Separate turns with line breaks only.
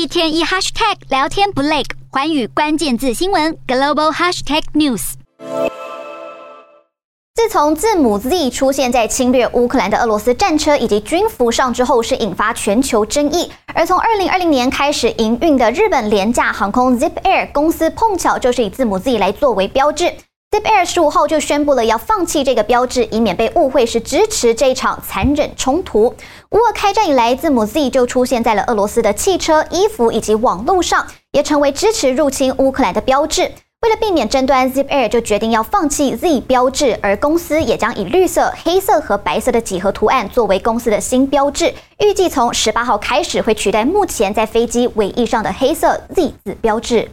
一天一 hashtag 聊天不累，寰宇关键字新闻 global hashtag news。
自从字母 Z 出现在侵略乌克兰的俄罗斯战车以及军服上之后，是引发全球争议。而从二零二零年开始营运的日本廉价航空 Zip Air 公司，碰巧就是以字母 Z 来作为标志。Zip Air 十五号就宣布了要放弃这个标志，以免被误会是支持这场残忍冲突。乌俄开战以来，字母 Z 就出现在了俄罗斯的汽车、衣服以及网络上，也成为支持入侵乌克兰的标志。为了避免争端，Zip Air 就决定要放弃 Z 标志，而公司也将以绿色、黑色和白色的几何图案作为公司的新标志。预计从十八号开始会取代目前在飞机尾翼上的黑色 Z 字标志。